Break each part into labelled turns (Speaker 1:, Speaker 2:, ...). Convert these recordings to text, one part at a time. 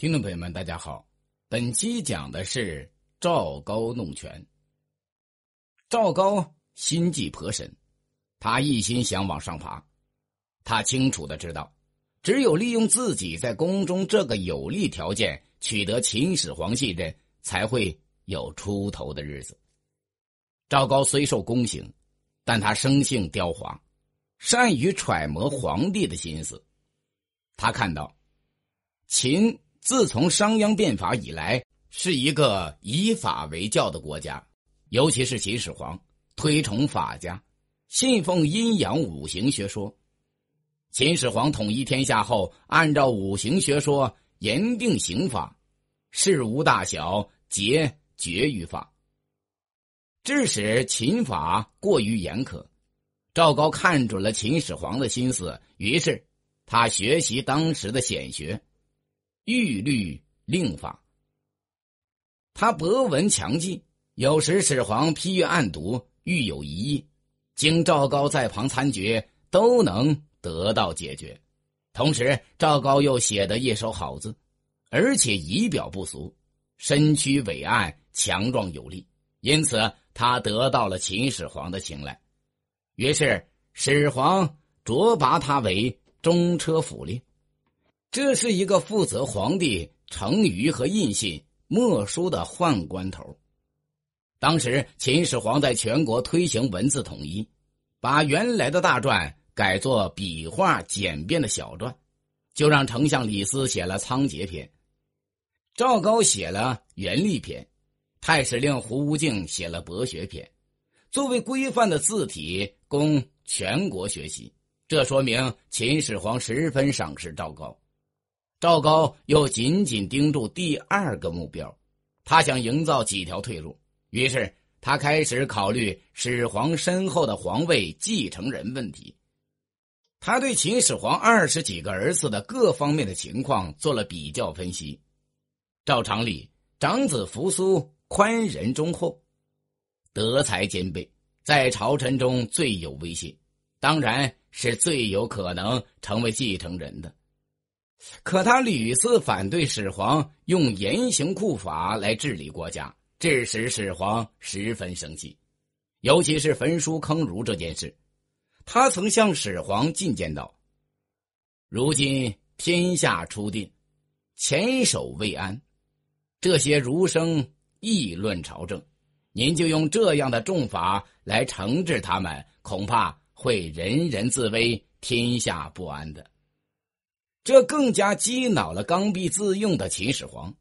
Speaker 1: 听众朋友们，大家好，本期讲的是赵高弄权。赵高心计颇深，他一心想往上爬，他清楚的知道，只有利用自己在宫中这个有利条件，取得秦始皇信任，才会有出头的日子。赵高虽受宫刑，但他生性刁滑，善于揣摩皇帝的心思。他看到秦。自从商鞅变法以来，是一个以法为教的国家，尤其是秦始皇推崇法家，信奉阴阳五行学说。秦始皇统一天下后，按照五行学说严定刑法，事无大小皆决于法，致使秦法过于严苛。赵高看准了秦始皇的心思，于是他学习当时的显学。玉律令法，他博闻强记，有时始皇批阅案牍，遇有疑义，经赵高在旁参决，都能得到解决。同时，赵高又写得一手好字，而且仪表不俗，身躯伟岸，强壮有力，因此他得到了秦始皇的青睐。于是，始皇擢拔他为中车府令。这是一个负责皇帝成舆和印信墨书的宦官头。当时秦始皇在全国推行文字统一，把原来的大篆改作笔画简便的小篆，就让丞相李斯写了《仓颉篇》，赵高写了《元历篇》，太史令胡无敬写了《博学篇》，作为规范的字体供全国学习。这说明秦始皇十分赏识赵高。赵高又紧紧盯住第二个目标，他想营造几条退路。于是他开始考虑始皇身后的皇位继承人问题。他对秦始皇二十几个儿子的各方面的情况做了比较分析。照常理，长子扶苏宽仁忠厚，德才兼备，在朝臣中最有威信，当然是最有可能成为继承人的。可他屡次反对始皇用严刑酷法来治理国家，致使始皇十分生气。尤其是焚书坑儒这件事，他曾向始皇进谏道：“如今天下初定，前守未安，这些儒生议论朝政，您就用这样的重法来惩治他们，恐怕会人人自危，天下不安的。”这更加激恼了刚愎自用的秦始皇。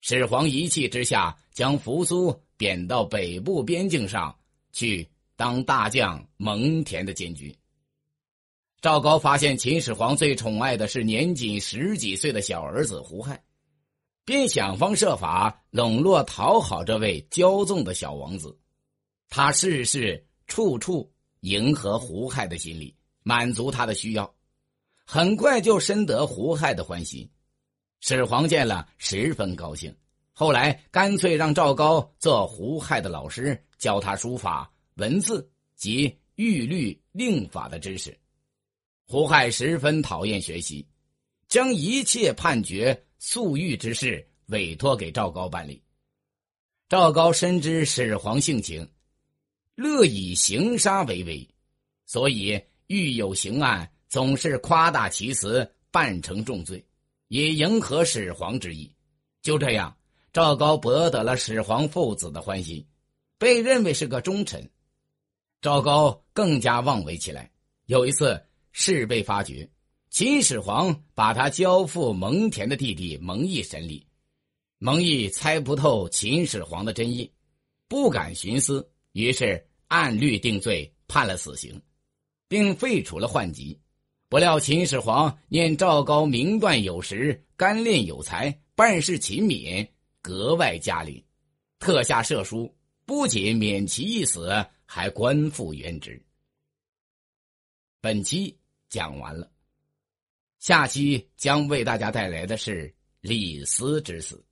Speaker 1: 始皇一气之下，将扶苏贬到北部边境上去当大将蒙恬的监军。赵高发现秦始皇最宠爱的是年仅十几岁的小儿子胡亥，便想方设法笼络讨好这位骄纵的小王子。他事事处处迎合胡亥的心理，满足他的需要。很快就深得胡亥的欢心，始皇见了十分高兴。后来干脆让赵高做胡亥的老师，教他书法、文字及御律令法的知识。胡亥十分讨厌学习，将一切判决、粟狱之事委托给赵高办理。赵高深知始皇性情，乐以行杀为威，所以遇有刑案。总是夸大其词，扮成重罪，以迎合始皇之意。就这样，赵高博得了始皇父子的欢心，被认为是个忠臣。赵高更加妄为起来。有一次，事被发觉，秦始皇把他交付蒙恬的弟弟蒙毅审理。蒙毅猜不透秦始皇的真意，不敢徇私，于是按律定罪，判了死刑，并废除了宦籍。不料秦始皇念赵高明断有时，干练有才，办事勤勉，格外加临，特下赦书，不仅免其一死，还官复原职。本期讲完了，下期将为大家带来的是李斯之死。